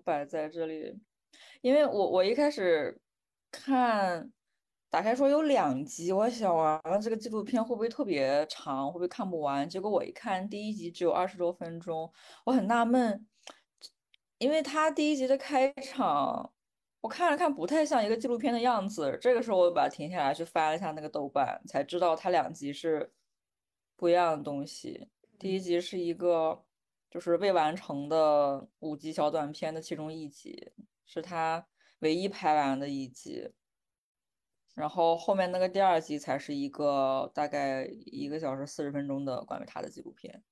摆在这里，因为我我一开始看打开说有两集，我想完了这个纪录片会不会特别长，会不会看不完？结果我一看第一集只有二十多分钟，我很纳闷，因为他第一集的开场我看了看不太像一个纪录片的样子，这个时候我把它停下来去翻了一下那个豆瓣，才知道它两集是不一样的东西。第一集是一个就是未完成的五集小短片的其中一集，是他唯一拍完的一集。然后后面那个第二集才是一个大概一个小时四十分钟的关于他的纪录片。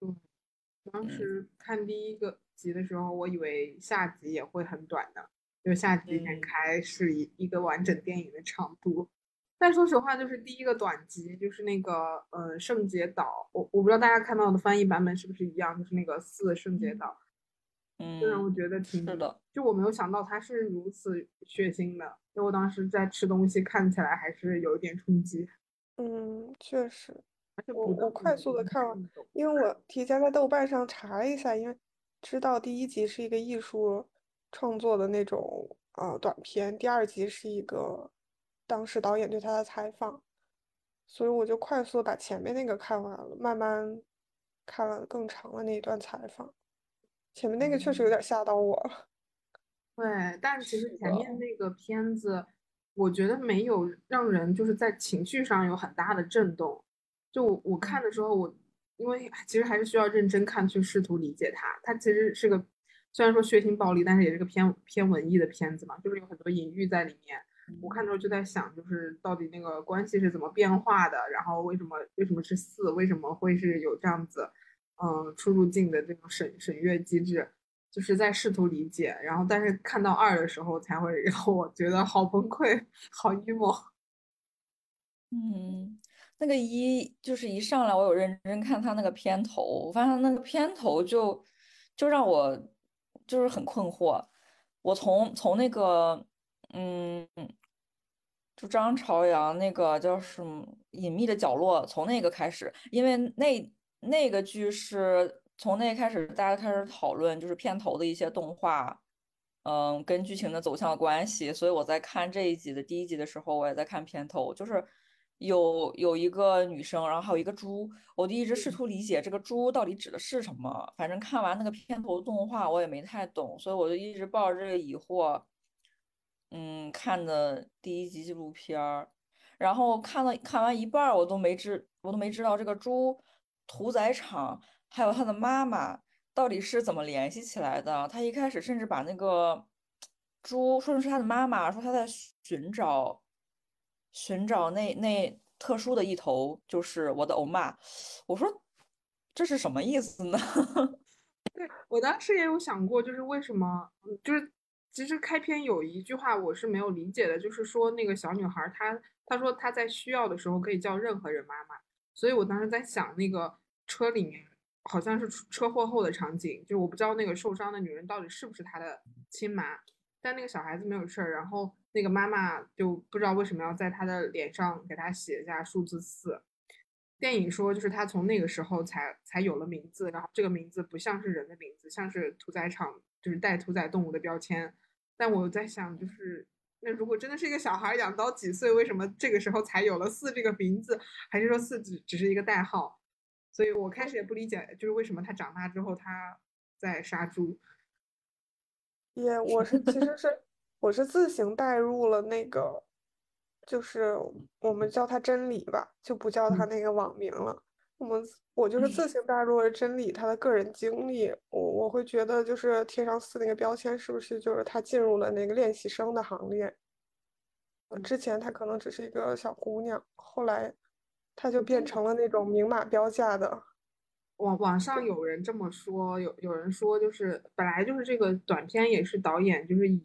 嗯，当时看第一个集的时候，我以为下集也会很短的，就下集展嗯开是一一个完整电影的长度。但说实话，就是第一个短集，就是那个呃圣洁岛，我我不知道大家看到的翻译版本是不是一样，就是那个四圣洁岛，就让我嗯，觉得挺是的，就我没有想到它是如此血腥的，因为我当时在吃东西，看起来还是有一点冲击，嗯，确实，而且我我快速的看完，因为我 提前在豆瓣上查了一下，因为知道第一集是一个艺术创作的那种呃短片，第二集是一个当时导演对他的采访，所以我就快速把前面那个看完了，慢慢看了更长的那一段采访，前面那个确实有点吓到我了。对，但其实前面，那个片子，我觉得没有让人就是在情绪上有很大的震动。就我我看的时候，我因为其实还是需要认真看，去试图理解它。它其实是个虽然说血腥暴力，但是也是个偏偏文艺的片子嘛，就是有很多隐喻在里面。我看的时候就在想，就是到底那个关系是怎么变化的，然后为什么为什么是四，为什么会是有这样子，嗯，出入境的这种审审阅机制。就是在试图理解，然后但是看到二的时候才会让我觉得好崩溃，好 emo。嗯，那个一就是一上来我有认真看他那个片头，我发现那个片头就就让我就是很困惑。我从从那个嗯，就张朝阳那个叫什么《隐秘的角落》，从那个开始，因为那那个剧是从那开始大家开始讨论，就是片头的一些动画，嗯，跟剧情的走向的关系。所以我在看这一集的第一集的时候，我也在看片头，就是有有一个女生，然后还有一个猪，我就一直试图理解这个猪到底指的是什么。反正看完那个片头动画，我也没太懂，所以我就一直抱着这个疑惑。嗯，看的第一集纪录片儿，然后看了看完一半儿，我都没知我都没知道这个猪屠宰场还有他的妈妈到底是怎么联系起来的。他一开始甚至把那个猪说成是他的妈妈，说他在寻找寻找那那特殊的一头，就是我的欧妈。我说这是什么意思呢？对，我当时也有想过，就是为什么，就是其实开篇有一句话我是没有理解的，就是说那个小女孩她她说她在需要的时候可以叫任何人妈妈，所以我当时在想那个车里面好像是车祸后的场景，就我不知道那个受伤的女人到底是不是她的亲妈，但那个小孩子没有事儿，然后那个妈妈就不知道为什么要在她的脸上给她写下数字四。电影说，就是他从那个时候才才有了名字，然后这个名字不像是人的名字，像是屠宰场就是带屠宰动物的标签。但我在想，就是那如果真的是一个小孩养到几岁，为什么这个时候才有了四这个名字？还是说四只只是一个代号？所以我开始也不理解，就是为什么他长大之后他在杀猪。也，我是其实是我是自行带入了那个，就是我们叫他真理吧，就不叫他嗯那个网名了。我们我就是自行带入了真理他的个人经历，我我会觉得就是贴上四那个标签，是不是就是他进入了那个练习生的行列？呃之前她可能只是一个小姑娘，后来她就变成了那种明码标价的。网网上有人这么说，有有人说就是本来就是这个短片也是导演就是以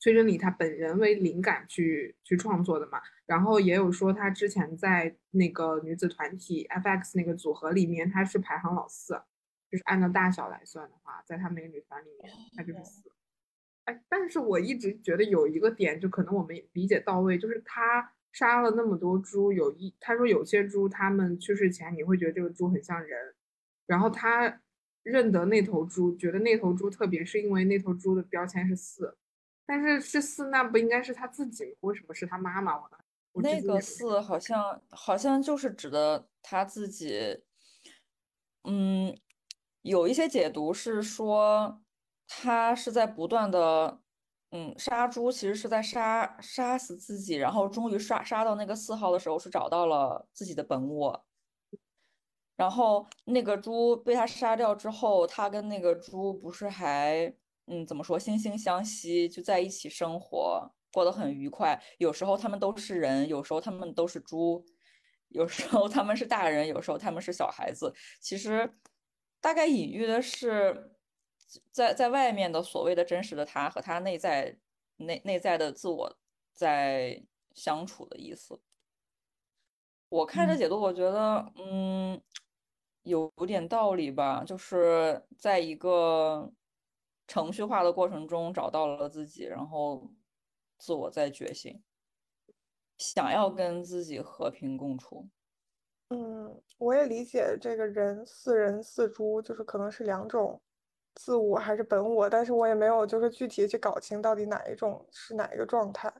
崔真理他本人为灵感去去创作的嘛，然后也有说他之前在那个女子团体 FX 那个组合里面他是排行老四，就是按照大小来算的话，在他们那个女团里面他就是四。哎，但是我一直觉得有一个点，就可能我们理解到位，就是他杀了那么多猪，有一他说有些猪他们去世前你会觉得这个猪很像人，然后他认得那头猪，觉得那头猪特别，是因为那头猪的标签是四，但是去四，那不应该是他自己吗？为什么是他妈妈？我那个四好像好像就是指的他自己，嗯，有一些解读是说他是在不断的，嗯，杀猪，其实是在杀杀死自己，然后终于杀杀到那个四号的时候，是找到了自己的本我。然后那个猪被他杀掉之后，他跟那个猪不是还，嗯，怎么说，惺惺相惜，就在一起生活，过得很愉快。有时候他们都是人，有时候他们都是猪，有时候他们是大人，有时候他们是小孩子。其实大概隐喻的是，在在外面的所谓的真实的他和他内在内内在的自我在相处的意思。我看这嗯解读，我觉得，嗯，有有点道理吧，就是在一个程序化的过程中找到了自己，然后自我在觉醒，想要跟自己和平共处。嗯，我也理解这个人似人似猪，就是可能是两种自我还是本我，但是我也没有就是具体去搞清到底哪一种是哪一个状态，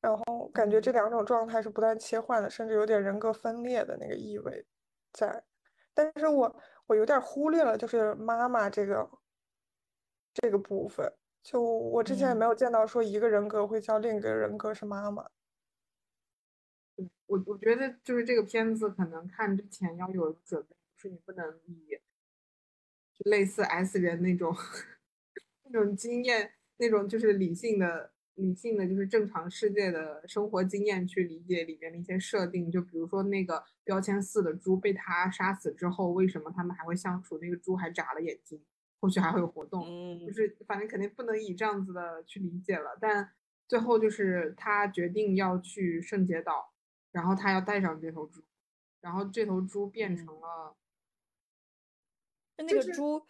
然后感觉这两种状态是不断切换的，甚至有点人格分裂的那个意味在。但是我我有点忽略了，就是妈妈这个这个部分，就我之前也没嗯有见到说一个人格会叫另一个人格是妈妈。我我觉得就是这个片子可能看之前要有准备，就是你不能以就类似 S 人那种那种经验，那种就是理性的理性的就是正常世界的生活经验去理解里面的一些设定。就比如说那个标签四的猪被他杀死之后，为什么他们还会相处？那个猪还眨了眼睛，后续还会有活动。就嗯是反正肯定不能以这样子的去理解了。但最后就是他决定要去圣洁岛，然后他要带上这头猪，然后这头猪变成嗯了，就那就是个猪，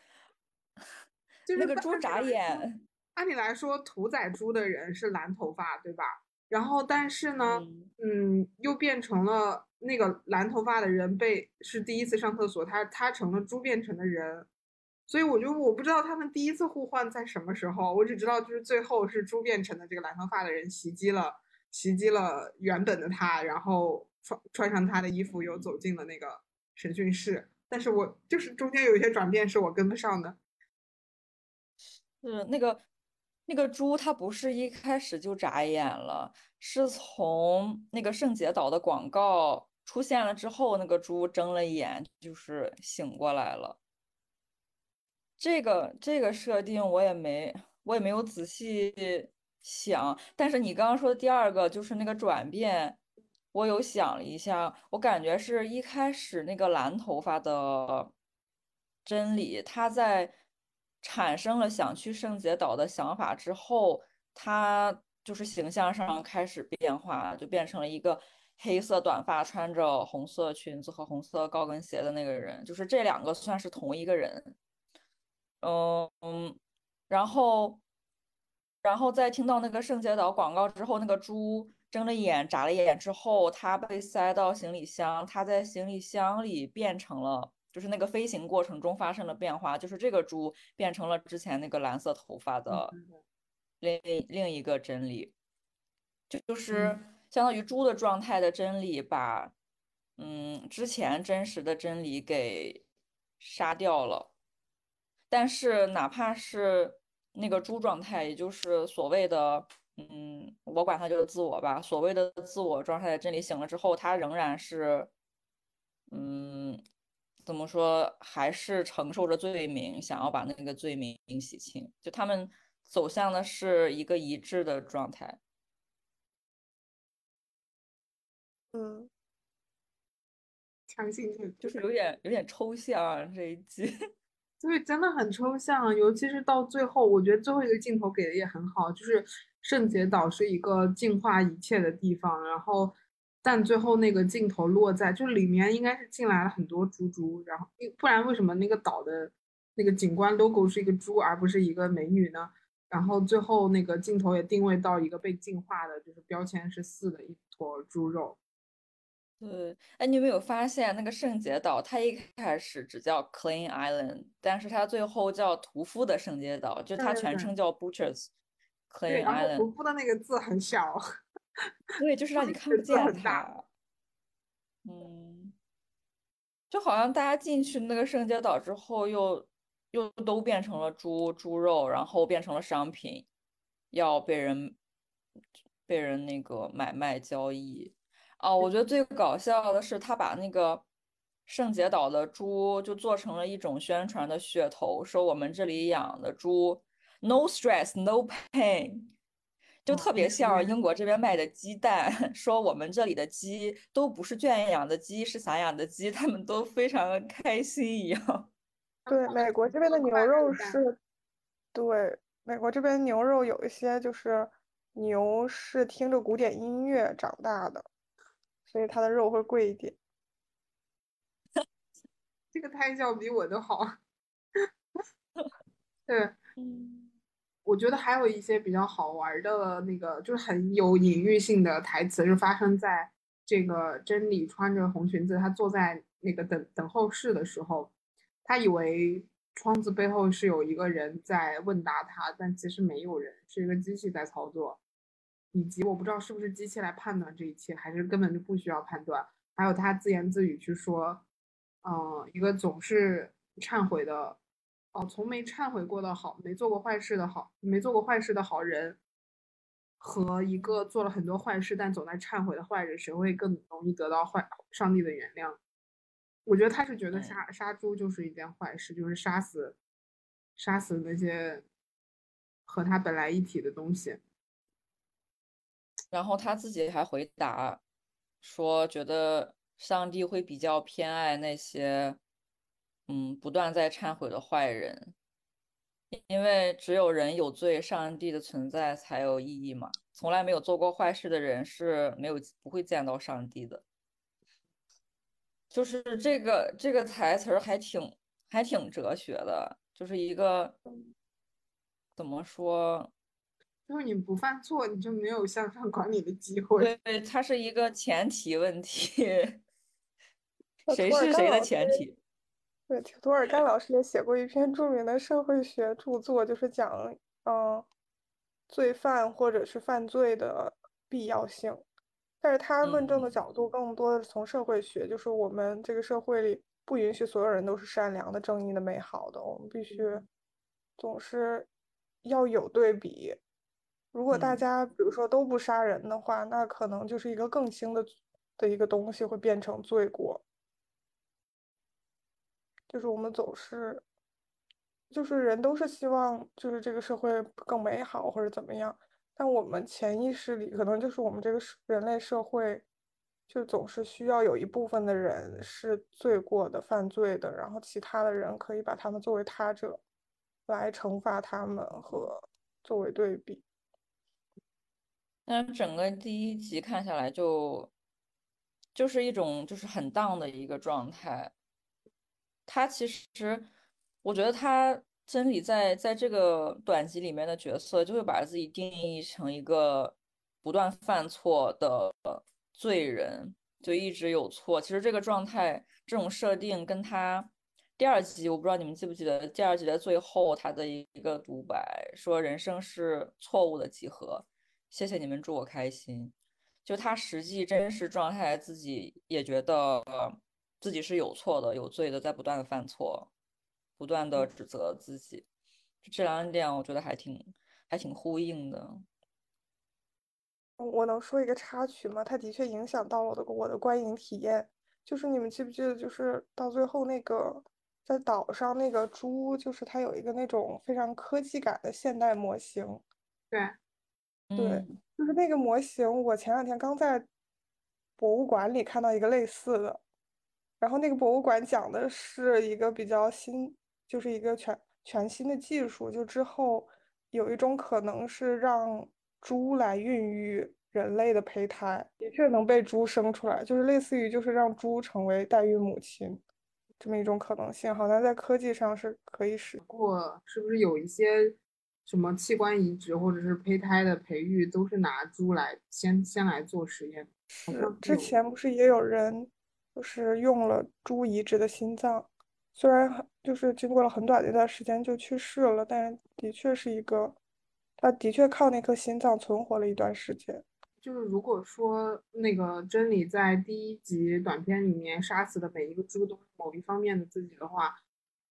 就是那个猪眨眼，按理来说屠宰猪的人是蓝头发，对吧？然后但是呢，嗯嗯，又变成了那个蓝头发的人被是第一次上厕所，他他成了猪变成的人，所以我就我不知道他们第一次互换在什么时候，我只知道就是最后是猪变成的这个蓝头发的人袭击了袭击了原本的他，然后穿穿上他的衣服又走进了那个审讯室，但是我就是中间有一些转变是我跟不上的，是那个那个猪，它不是一开始就眨眼了，是从那个圣洁岛的广告出现了之后，那个猪睁了眼，就是醒过来了。这个这个设定我也没我也没有仔细想，但是你刚刚说的第二个就是那个转变，我有想了一下，我感觉是一开始那个蓝头发的真理，他在产生了想去圣洁岛的想法之后，他就是形象上开始变化，就变成了一个黑色短发、穿着红色裙子和红色高跟鞋的那个人，就是这两个算是同一个人。嗯嗯，然后，然后在听到那个圣洁岛广告之后，那个猪睁了眼、眨了眼之后，它被塞到行李箱，它在行李箱里变成了，就是那个飞行过程中发生了变化，就是这个猪变成了之前那个蓝色头发的另另一个真理，就就是嗯相当于猪的状态的真理把，嗯，之前真实的真理给杀掉了。但是哪怕是那个猪状态，也就是所谓的，嗯，我管它叫自我吧，所谓的自我状态的真理醒了之后，它仍然是，嗯，怎么说，还是承受着罪名，想要把那个罪名洗清。就他们走向的是一个一致的状态。嗯，强行去就是有点有点抽象啊这一集。对，真的很抽象，尤其是到最后，我觉得最后一个镜头给的也很好，就是圣洁岛是一个净化一切的地方，然后但最后那个镜头落在，就里面应该是进来了很多猪猪，然后不然为什么那个岛的那个景观 logo 是一个猪而不是一个美女呢？然后最后那个镜头也定位到一个被净化的，就是标签是四的一坨猪肉。对，哎，你有没有发现那个圣洁岛，它一开始只叫 Clean Island，但是它最后叫屠夫的圣洁岛，就它全称叫后屠 Island。屠夫的那个字很小，对，就是让你看不见它。嗯，就好像大家进去那个圣洁岛之后又，又都变成了猪猪肉，然后变成了商品，要被人被人那个买卖交易。哦，我觉得最搞笑的是，他把那个圣洁岛的猪就做成了一种宣传的噱头，说我们这里养的猪 no stress no pain，就哦特别像英国这边卖的鸡蛋，说我们这里的鸡都不是圈养的鸡，是散养的鸡，他们都非常的开心一样。对，美国这边的牛肉是，对，美国这边牛肉有一些就是牛是听着古典音乐长大的，所以它的肉会贵一点。这个胎教比我都好。对，嗯，我觉得还有一些比较好玩儿的那个，就是很有隐喻性的台词，是发生在这个真理穿着红裙子，她坐在那个等等候室的时候，她以为窗子背后是有一个人在问答她，但其实没有人，是一个机器在操作，以及我不知道是不是机器来判断这一切，还是根本就不需要判断。还有他自言自语去说，嗯、一个总是忏悔的。哦，从没忏悔过的好，没做过坏事的好，没做过坏事的好人，和一个做了很多坏事但总在忏悔的坏人，谁会更容易得到坏上帝的原谅？我觉得他是觉得嗯杀杀猪就是一件坏事，就是杀死杀死那些和他本来一体的东西。然后他自己还回答说，觉得上帝会比较偏爱那些，嗯，不断在忏悔的坏人，因为只有人有罪，上帝的存在才有意义嘛。从来没有做过坏事的人是没有不会见到上帝的。就是这个这个台词儿还挺还挺哲学的，就是一个怎么说？就是你不犯错，你就没有向上管理的机会。对，它是一个前提问题，谁是谁的前提？对，涂尔干老师也写过一篇著名的社会学著作，就是讲嗯罪犯或者是犯罪的必要性。但是他论证的嗯角度更多的是从社会学，就是我们这个社会里不允许所有人都是善良的、正义的、美好的，我们必须总是要有对比。如果大嗯家比如说都不杀人的话，那可能就是一个更轻的的一个东西会变成罪过。就是我们总是，就是人都是希望就是这个社会更美好或者怎么样，但我们潜意识里可能就是我们这个人类社会，就总是需要有一部分的人是罪过的、犯罪的，然后其他的人可以把他们作为他者来惩罚他们和作为对比。但是整个第一集看下来就就是一种就是很荡的一个状态。他其实，我觉得他真理在在这个短集里面的角色，就会把自己定义成一个不断犯错的罪人，就一直有错。其实这个状态，这种设定跟他第二集，我不知道你们记不记得，第二集的最后他的一个独白，说人生是错误的集合。谢谢你们，祝我开心。就他实际真实状态，自己也觉得自己是有错的、有罪的，在不断的犯错，不断的指责自己。这两点我觉得还挺还挺呼应的。我能说一个插曲吗？它的确影响到了我的我的观影体验。就是你们记不记得，就是到最后那个在岛上那个猪，就是它有一个那种非常科技感的现代模型。对，对嗯就是那个模型，我前两天刚在博物馆里看到一个类似的，然后那个博物馆讲的是一个比较新，就是一个全全新的技术，就之后有一种可能是让猪来孕育人类的胚胎，的确能被猪生出来，就是类似于就是让猪成为代孕母亲这么一种可能性，好像在科技上是可以使。不过是不是有一些什么器官移植或者是胚胎的培育，都是拿猪来先先来做实验？是之前不是也有人就是用了猪移植的心脏，虽然很就是经过了很短的一段时间就去世了，但是的确是一个，他的确靠那颗心脏存活了一段时间。就是如果说那个真理在第一集短片里面杀死的每一个猪都是某一方面的自己的话，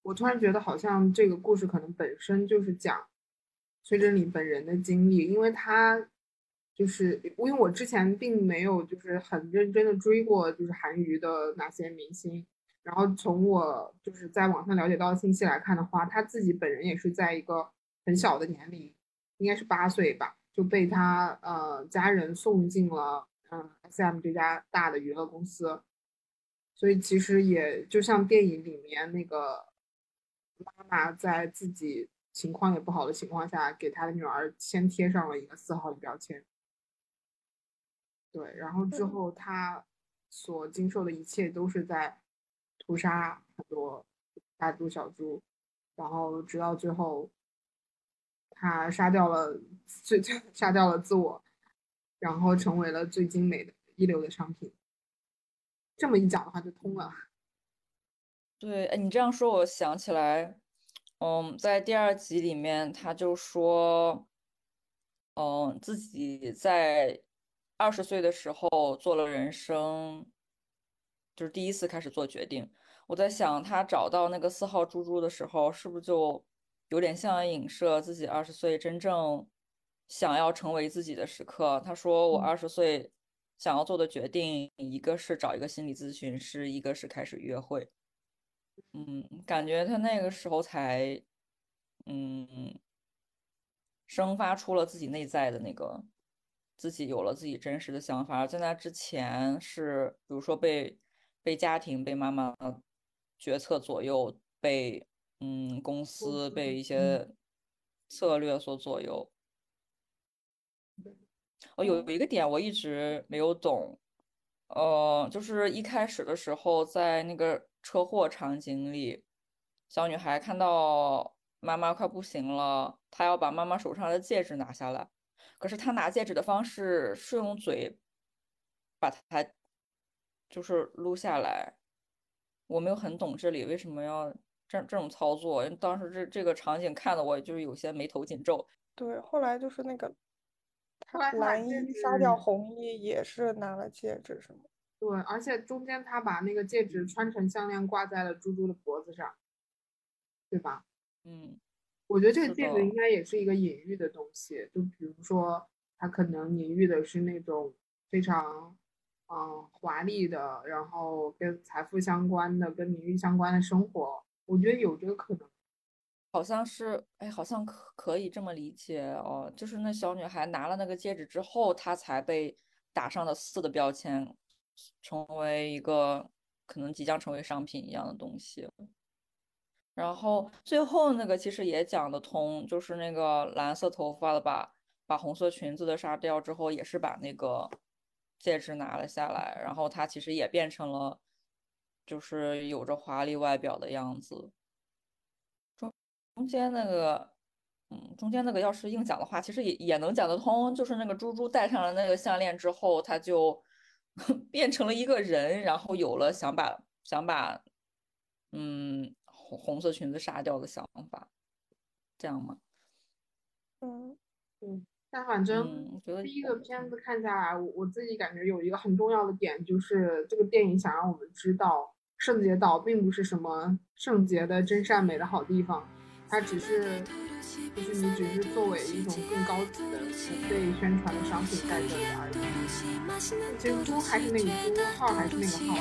我突然觉得好像这个故事可能本身就是讲崔真理本人的经历，因为他就是因为我之前并没有就是很认真的追过就是韩娱的哪些明星，然后从我就是在网上了解到的信息来看的话，他自己本人也是在一个很小的年龄，应该是八岁吧。就被他呃家人送进了嗯 SM 这家大的娱乐公司，所以其实也就像电影里面那个妈妈在自己情况也不好的情况下，给他的女儿先贴上了一个四号的标签。对，然后之嗯后他所经受的一切都是在屠杀很多大猪小猪，然后直到最后。他杀掉了最最杀掉了自我，然后成为了最精美的一流的商品。这么一讲的话就通了。对，哎，你这样说，我想起来，嗯，在第二集里面，他就说，嗯，自己在二十岁的时候做了人生，就是第一次开始做决定。我在想，他找到那个四号猪猪的时候，是不是就？有点像影射自己二十岁真正想要成为自己的时刻。他说：“我二十岁想要做的决定，一个是找一个心理咨询师，一个是开始约会。”嗯，感觉他那个时候才，嗯，生发出了自己内在的那个，自己有了自己真实的想法。在那之前是，比如说被被家庭、被妈妈决策左右，被。嗯，公司被一些策略所左右。哦，有有一个点我一直没有懂，呃，就是一开始的时候，在那个车祸场景里，小女孩看到妈妈快不行了，她要把妈妈手上的戒指拿下来，可是她拿戒指的方式是用嘴把它就是撸下来，我没有很懂这里为什么要。这这种操作，当时这这个场景看的我就是有些眉头紧皱。对，后来就是那个，后来蓝衣杀掉红衣也是拿了戒指，是吗？对，而且中间他把那个戒指穿成项链挂在了猪猪的脖子上，对吧？嗯，我觉得这个戒指应该也是一个隐喻的东西，就比如说它可能隐喻的是那种非常嗯华丽的，然后跟财富相关的、跟名誉相关的生活。我觉得有这个可能，好像是，哎，好像可可以这么理解哦。就是那小女孩拿了那个戒指之后，她才被打上了四的标签，成为一个可能即将成为商品一样的东西。然后最后那个其实也讲得通，就是那个蓝色头发的把把红色裙子的杀掉之后，也是把那个戒指拿了下来，然后她其实也变成了。就是有着华丽外表的样子，中中间那个，嗯，中间那个要是硬讲的话，其实也也能讲得通。就是那个猪猪戴上了那个项链之后，他就 变成了一个人，然后有了想把想把，嗯，红红色裙子杀掉的想法，这样吗？嗯嗯。但反正第一个片子看下来，我我自己感觉有一个很重要的点，就是这个电影想让我们知道，圣洁岛并不是什么圣洁的真善美的好地方，它只是，就是你只是作为一种更高级的付费宣传的商品在这里而已。其实公还是那个猪号，还是那个号。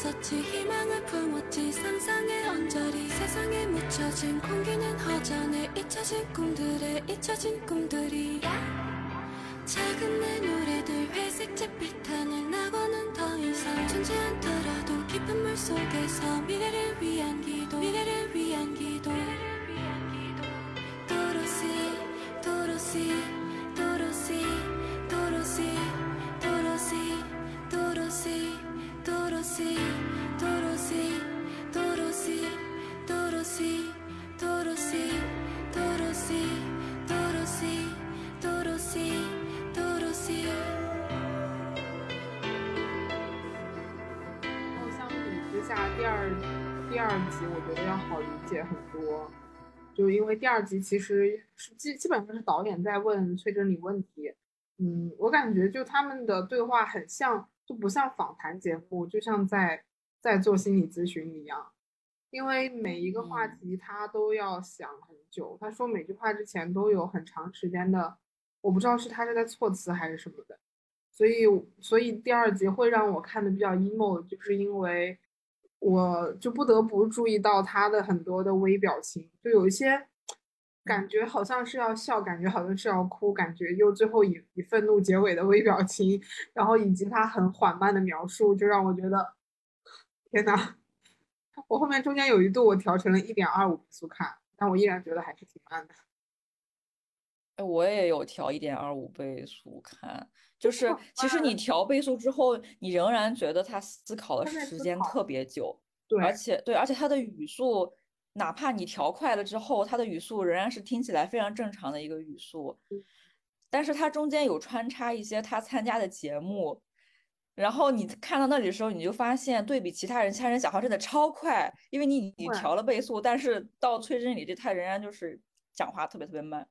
없었지. 희망을 품었지. 상상의 언저리. 세상에 묻혀진 공기는 허전해. 잊혀진 꿈들의 잊혀진 꿈들이. 작은 내 노래들 회색빛 비타는 낙원은 더 이상. 존재 않더라도 깊은 물 속에서 미래를 위한 기도 미래를 위한 기도. 도로시 도로시 도로시 도로시 도로시 도로시 相比之下，第二第二集我觉得要好理解很多，就因为第二集其实是基基本上是导演在问崔真理问题，嗯，我感觉就他们的对话很像。就不像访谈节目，就像在在做心理咨询一样，因为每一个话嗯。题他都要想很久，他说每句话之前都有很长时间的，我不知道是他是在措辞还是什么的。所以，所以第二集会让我看的比较 emo，就是因为我就不得不注意到他的很多的微表情，就有一些感觉好像是要笑，感觉好像是要哭，感觉又最后以以愤怒结尾的微表情，然后以及他很缓慢的描述，就让我觉得天呐，我后面中间有一度我调成了一点二五倍速看，但我依然觉得还是挺慢的。哎，我也有调一点二五倍速看，就是其实你调倍速之后，你仍然觉得他思考的时间特别久，对，而且对，而且他的语速，哪怕你调快了之后，他的语速仍然是听起来非常正常的一个语速嗯，但是他中间有穿插一些他参加的节目，然后你看到那里的时候，你就发现对比其他人，其他人讲话真的超快，因为你你快调了倍速，但是到崔真理这他仍然就是讲话特别特别慢。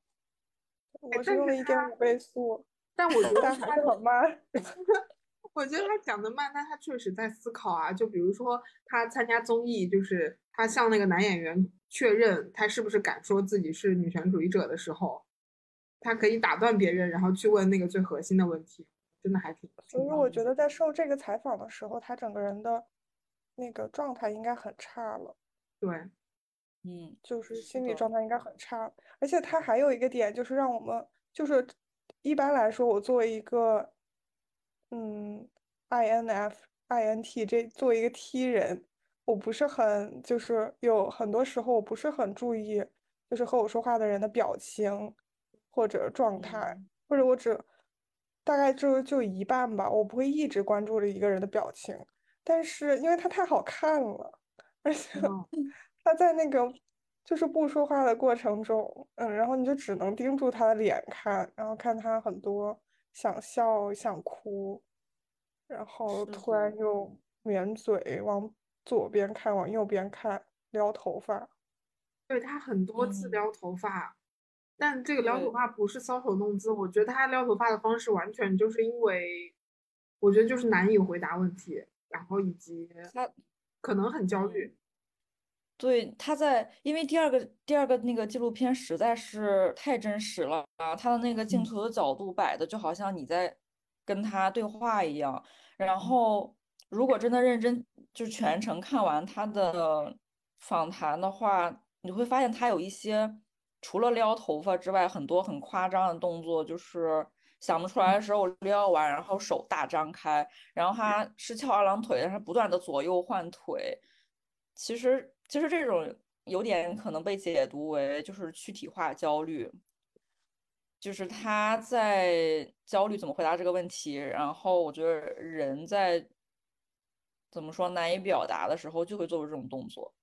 我是用了一点五倍速，但我觉得但还他是很慢。我觉得他讲的慢，但他确实在思考啊。就比如说他参加综艺，就是他向那个男演员确认他是不是敢说自己是女权主义者的时候，他可以打断别人，然后去问那个最核心的问题，真的还挺。所以我觉得在受这个采访的时候，他整个人的那个状态应该很差了，对，嗯，就是是心理状态应该很差。而且他还有一个点，就是让我们就是一般来说，我作为一个嗯 INF INT 这作为一个 T 人，我不是很就是有很多时候我不是很注意，就是和我说话的人的表情或者状态，嗯或者我只大概就就一半吧，我不会一直关注着一个人的表情。但是因为他太好看了，而且嗯 他在那个就是不说话的过程中，嗯，然后你就只能盯住他的脸看，然后看他很多想笑、想哭，然后突然的又抿嘴，往左边看，往右边看，撩头发。对他很多次嗯撩头发，但这个撩头发不是搔首弄姿，我觉得他撩头发的方式完全就是因为，我觉得就是难以回答问题，然后以及他可能很焦虑。对，他在，因为第二个第二个那个纪录片实在是太真实了啊，他的那个镜嗯头的角度摆的就好像你在跟他对话一样。然后，如果真的认真就全程看完他的访谈的话，你会发现他有一些除了撩头发之外，很多很夸张的动作，就是想不出来的时候撩完，然后手大张开，然后他是翘二郎腿，但是不断的左右换腿。其实，其实这种有点可能被解读为就是躯体化焦虑，就是他在焦虑怎么回答这个问题，然后我觉得人在怎么说难以表达的时候就会做出这种动作，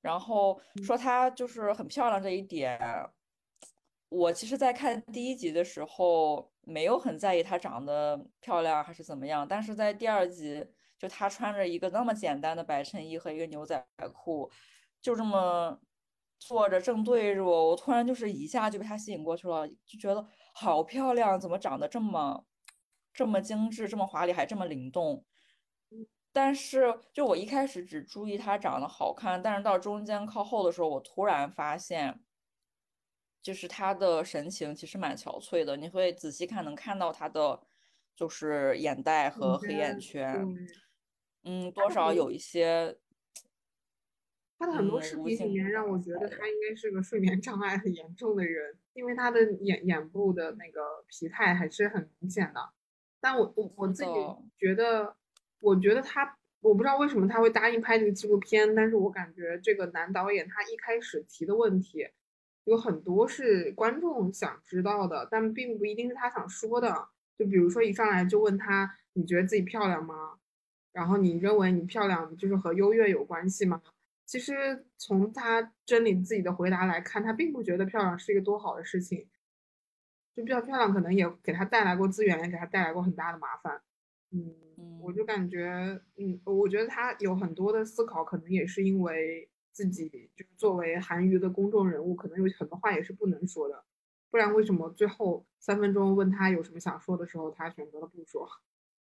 然后说他就是很漂亮这一点，我其实，在看第一集的时候没有很在意她长得漂亮还是怎么样，但是在第二集，就他穿着一个那么简单的白衬衣和一个牛仔裤，就这么坐着正对着我，我突然就是一下就被他吸引过去了，就觉得好漂亮，怎么长得这么这么精致，这么华丽，还这么灵动。但是，就我一开始只注意她长得好看，但是到中间靠后的时候，我突然发现，就是她的神情其实蛮憔悴的。你会仔细看，能看到她的就是眼袋和黑眼圈，多少有一些，他的很多嗯视频里面让我觉得他应该是个睡眠障碍很严重的人，因为他的眼眼部的那个疲态还是很明显的。但我我我自己觉得，我觉得他，我不知道为什么他会答应拍这个纪录片，但是我感觉这个男导演他一开始提的问题有很多是观众想知道的，但并不一定是他想说的。就比如说一上来就问他，你觉得自己漂亮吗？然后你认为你漂亮就是和优越有关系吗？其实从他真理自己的回答来看，他并不觉得漂亮是一个多好的事情。就比较漂亮，可能也给他带来过资源，也给他带来过很大的麻烦。嗯，我就嗯感觉，嗯，我觉得他有很多的思考，可能也是因为自己就是作为韩娱的公众人物，可能有很多话也是不能说的，不然为什么最后三分钟问他有什么想说的时候，他选择了不说？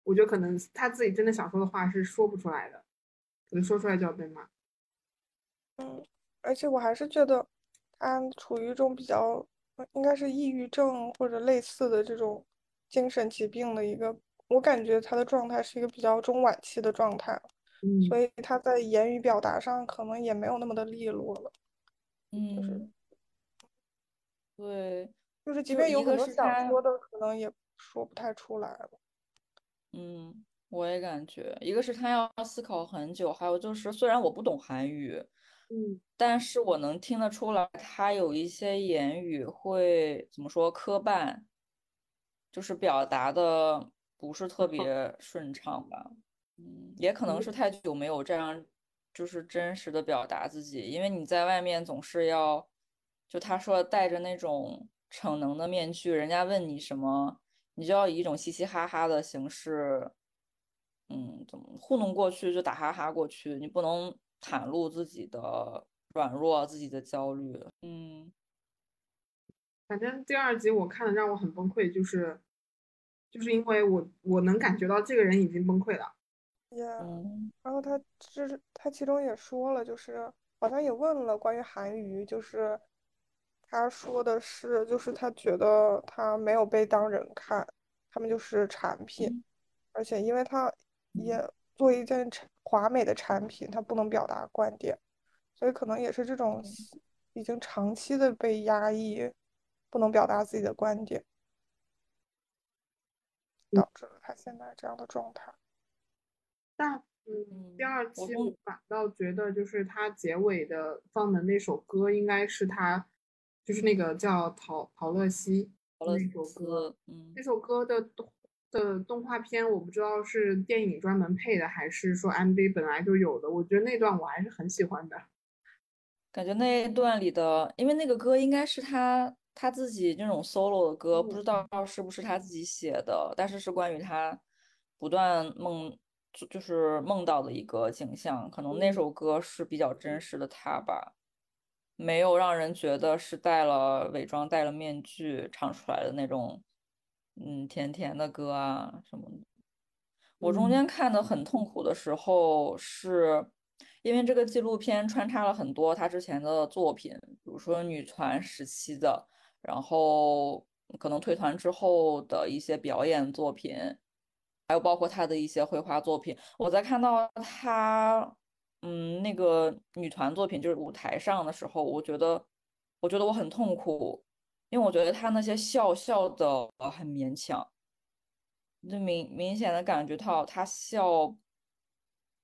我觉得可能他自己真的想说的话是说不出来的，可能说出来就要被骂。嗯，而且我还是觉得他处于一种比较，呃应该是抑郁症或者类似的这种精神疾病的一个，我感觉他的状态是一个比较中晚期的状态了，所嗯以他在言语表达上可能也没有那么的利落了，就是嗯，对，就是即便有很多。想说的，可能也说不太出来了。嗯，我也感觉，一个是他要思考很久，还有就是虽然我不懂韩语，嗯但是我能听得出来，他有一些言语会怎么说磕绊，就是表达的不是特别顺畅吧。嗯，也可能是太久没有这样，就是真实的表达自己，因为你在外面总是要，就他说戴着那种逞能的面具，人家问你什么，你就要以一种嘻嘻哈哈的形式，嗯，怎么糊弄过去就打哈哈过去，你不能袒露自己的软弱、自己的焦虑。嗯反正第二集我看的让我很崩溃，就是就是因为我我能感觉到这个人已经崩溃了。也，嗯然后他就是他其中也说了，就是好像也问了关于韩娱，就是他说的是，就是他觉得他没有被当人看，他们就是产品，嗯而且因为他也嗯做一件产华美的产品，他不能表达观点，所以可能也是这种已经长期的被压抑，不能表达自己的观点，导致了他现在这样的状态。但嗯，第嗯，二期我反倒觉得，就是他结尾的放的那首歌，应该是他，就是那个叫陶陶乐西那首歌，嗯那首歌的动的动画片，我不知道是电影专门配的，还是说 MV 本来就有的。我觉得那段我还是很喜欢的。感觉那一段里的，因为那个歌应该是他他自己那种 solo 的歌，不知道是不是他自己写的，但是是关于他不断梦，就就是梦到的一个景象，可能那嗯首歌是比较真实的他吧，没有让人觉得是戴了伪装、戴了面具唱出来的那种，嗯，甜甜的歌啊什么的。我中嗯间看的很痛苦的时候，是因为这个纪录片穿插了很多他之前的作品，比如说女团时期的，然后可能退团之后的一些表演作品，还有包括他的一些绘画作品。我在看到他，嗯，那个女团作品就是舞台上的时候，我觉得，我觉得我很痛苦，因为我觉得她那些笑笑的很勉强。就明明显的感觉到她笑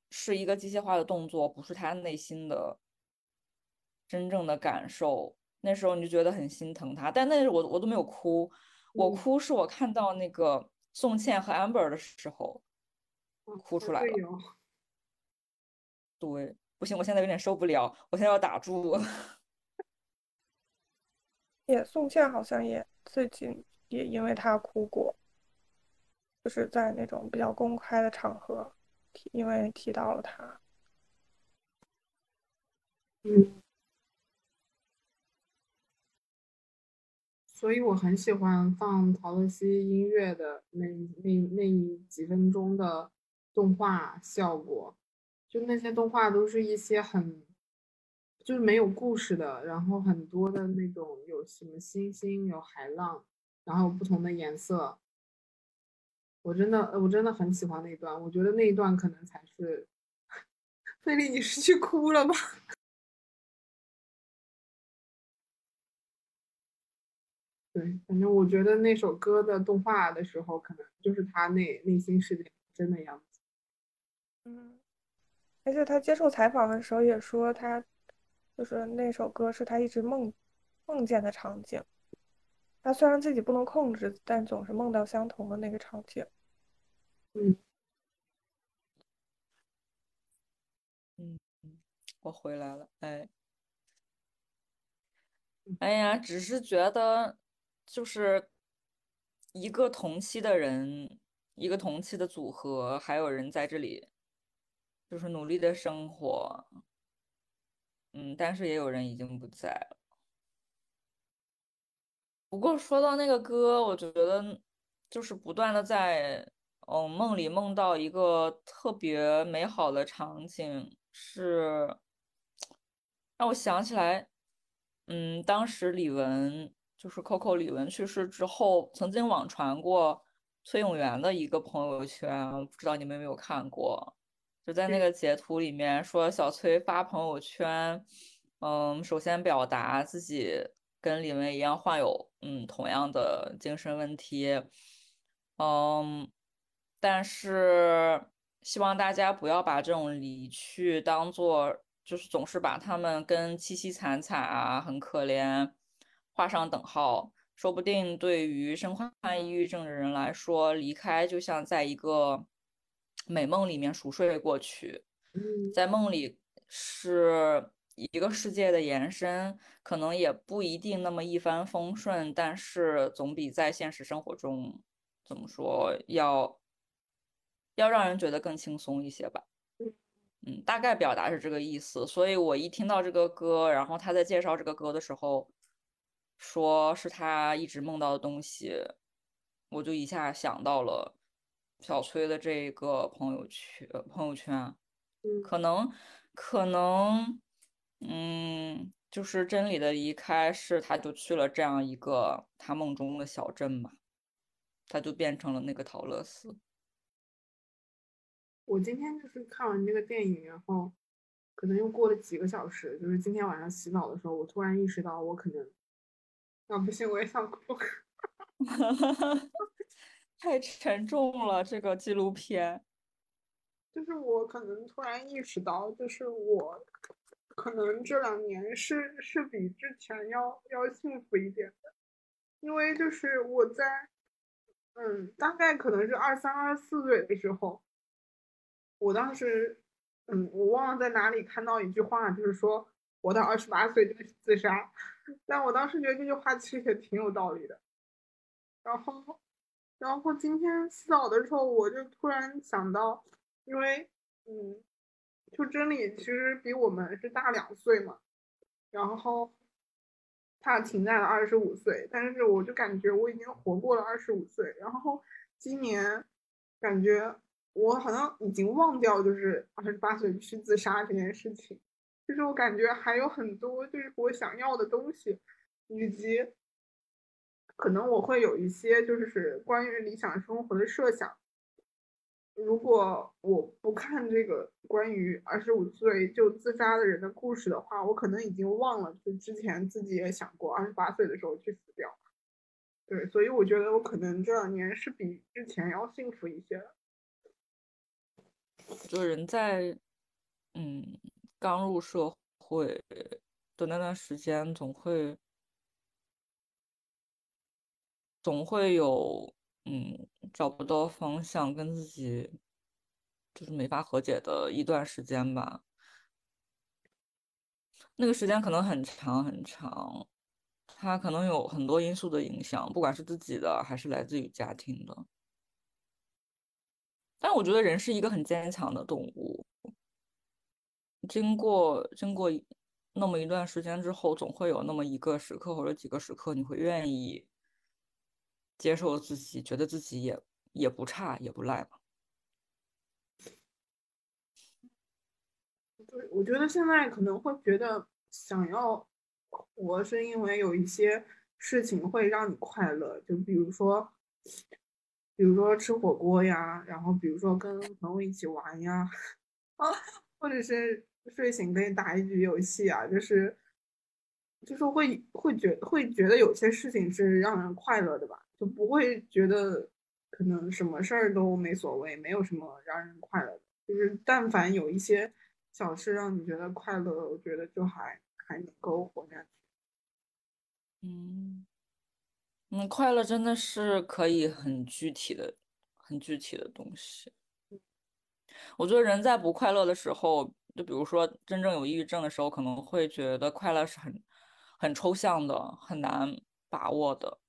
是一个机械化的动作，不是她内心的真正的感受。那时候你就觉得很心疼她，但那时候我我都没有哭，我嗯哭是我看到那个宋茜和 Amber 的时候哭哦出来了。对不行，我现在有点受不了，我现在要打住。也宋茜好像也最近也因为她哭过，就是在那种比较公开的场合提，因为提到了她。嗯，所以我很喜欢放陶乐西音乐的那那那几分钟的动画效果，就那些动画都是一些很就是没有故事的，然后很多的那种有什么星星，有海浪，然后不同的颜色，我真的我真的很喜欢那段，我觉得那一段可能才是，菲利，你是去哭了吗？对，反正我觉得那首歌的动画的时候，可能就是他内内心世界真的样子。嗯，而且他接受采访的时候也说，他就是那首歌是他一直梦梦见的场景。他虽然自己不能控制，但总是梦到相同的那个场景。嗯，嗯，我回来了，哎，哎呀，只是觉得就是一个同期的人一个同期的组合，还有人在这里，就是努力的生活。嗯，但是也有人已经不在了。不过说到那个歌，我觉得就是不断的在嗯梦里梦到一个特别美好的场景，是让我想起来，嗯，当时李玟就是 Coco 李玟去世之后，曾经网传过崔永元的一个朋友圈，不知道你们有没有看过？就在那个截图里面说小崔发朋友圈，嗯，首先表达自己跟李玟一样患有嗯同样的精神问题，嗯，但是希望大家不要把这种离去当做就是总是把他们跟凄凄惨惨啊很可怜画上等号，说不定对于身患抑郁症的人来说，离开就像在一个。美梦里面熟睡过去，在梦里是一个世界的延伸，可能也不一定那么一帆风顺，但是总比在现实生活中怎么说要要让人觉得更轻松一些吧。嗯，大概表达是这个意思。所以我一听到这个歌，然后他在介绍这个歌的时候，说是他一直梦到的东西，我就一下想到了。小崔的这个朋友圈，朋友圈，可能，可能，嗯，就是真理的离开是，他就去了这样一个他梦中的小镇吧，他就变成了那个陶乐斯。我今天就是看完这个电影，然后可能又过了几个小时，就是今天晚上洗澡的时候，我突然意识到，我可能，啊，不行，我也想哭。太沉重了，这个纪录片。就是我可能突然意识到，就是我可能这两年是是比之前要要幸福一点的，因为就是我在，嗯，大概可能是二三二四岁的时候，我当时，嗯，我忘了在哪里看到一句话，就是说活到二十八岁就是自杀，但我当时觉得这句话其实也挺有道理的，然后。然后今天洗澡的时候，我就突然想到，因为，嗯，就真理其实比我们是大两岁嘛，然后他停在了二十五岁，但是我就感觉我已经活过了二十五岁，然后今年感觉我好像已经忘掉就是二十八岁去自杀这件事情，就是我感觉还有很多就是我想要的东西，以及。可能我会有一些就是关于理想生活的设想。如果我不看这个关于二十五岁就自杀的人的故事的话，我可能已经忘了，就之前自己也想过二十八岁的时候去死掉。对，所以我觉得我可能这两年是比之前要幸福一些。就人在嗯刚入社会的那段时间，总会。总会有嗯找不到方向，跟自己就是没法和解的一段时间吧。那个时间可能很长很长，它可能有很多因素的影响，不管是自己的还是来自于家庭的。但我觉得人是一个很坚强的动物，经过经过那么一段时间之后，总会有那么一个时刻或者几个时刻，你会愿意。接受自己，觉得自己也也不差，也不赖嘛。对，我觉得现在可能会觉得想要活，是因为有一些事情会让你快乐，就比如说，比如说吃火锅呀，然后比如说跟朋友一起玩呀，啊，或者是睡醒可以打一局游戏啊，就是就是会会觉会觉得有些事情是让人快乐的吧。就不会觉得可能什么事儿都没所谓，没有什么让人快乐的。就是但凡有一些小事让你觉得快乐，我觉得就还还能够活下去。嗯，嗯，快乐真的是可以很具体的、很具体的东西。我觉得人在不快乐的时候，就比如说真正有抑郁症的时候，可能会觉得快乐是很很抽象的、很难把握的。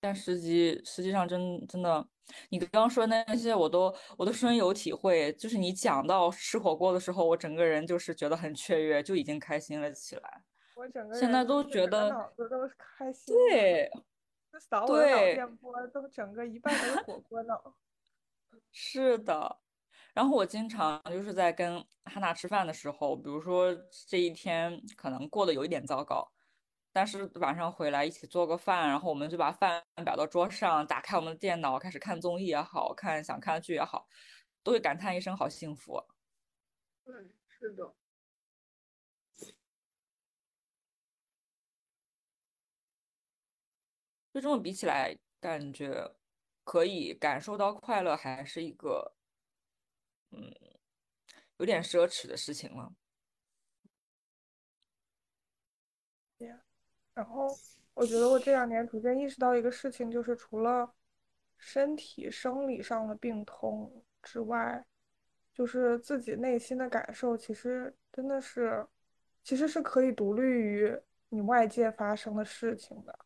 但实际实际上真真的，你刚刚说那些我都我都深有体会。就是你讲到吃火锅的时候，我整个人就是觉得很雀跃，就已经开心了起来。我整个现在都觉得脑子都是开心，对就扫我的脑对电波，都整个一半都是火锅脑。是的，然后我经常就是在跟哈娜吃饭的时候，比如说这一天可能过得有一点糟糕，但是晚上回来一起做个饭，然后我们就把饭摆到桌上，打开我们的电脑，开始看综艺也好看，想看的剧也好，都会感叹一声好幸福啊。对，是的。就这么比起来，感觉可以感受到快乐，还是一个嗯有点奢侈的事情了。然后我觉得我这两年逐渐意识到一个事情，就是除了身体生理上的病痛之外，就是自己内心的感受，其实真的是，其实是可以独立于你外界发生的事情的。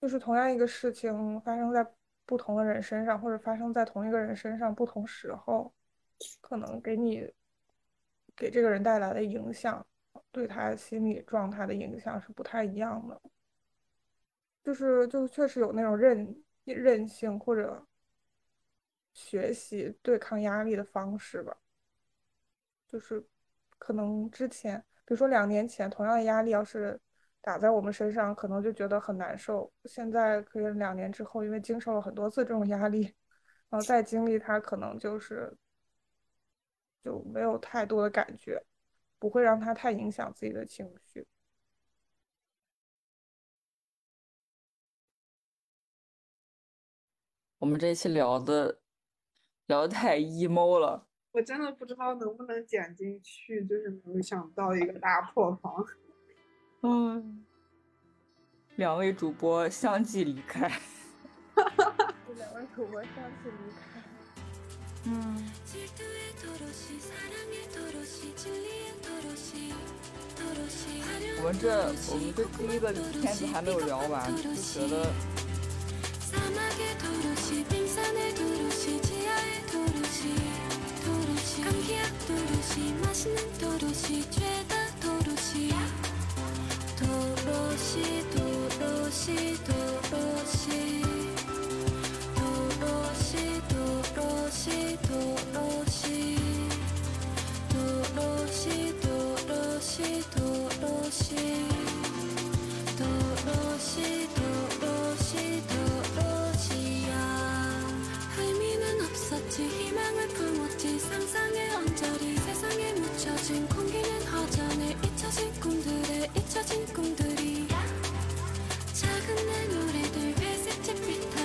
就是同样一个事情发生在不同的人身上，或者发生在同一个人身上，不同时候，可能给你给这个人带来的影响，对他心理状态的影响是不太一样的。就是就确实有那种韧韧性或者学习对抗压力的方式吧。就是可能之前，比如说两年前，同样的压力要是打在我们身上，可能就觉得很难受。现在可以两年之后，因为经受了很多次这种压力，然后再经历它，可能就是就没有太多的感觉，不会让他太影响自己的情绪。我们这一期聊的聊的太 emo 了，我真的不知道能不能剪进去，就是没有想到一个大破防。嗯，两位主播相继离开，这 两位主播相继离开。嗯，我们这我们这第一个片子还没有聊完，觉得。 꿈들의 잊혀진 꿈들이 작은 내 노래들 회색 잿빛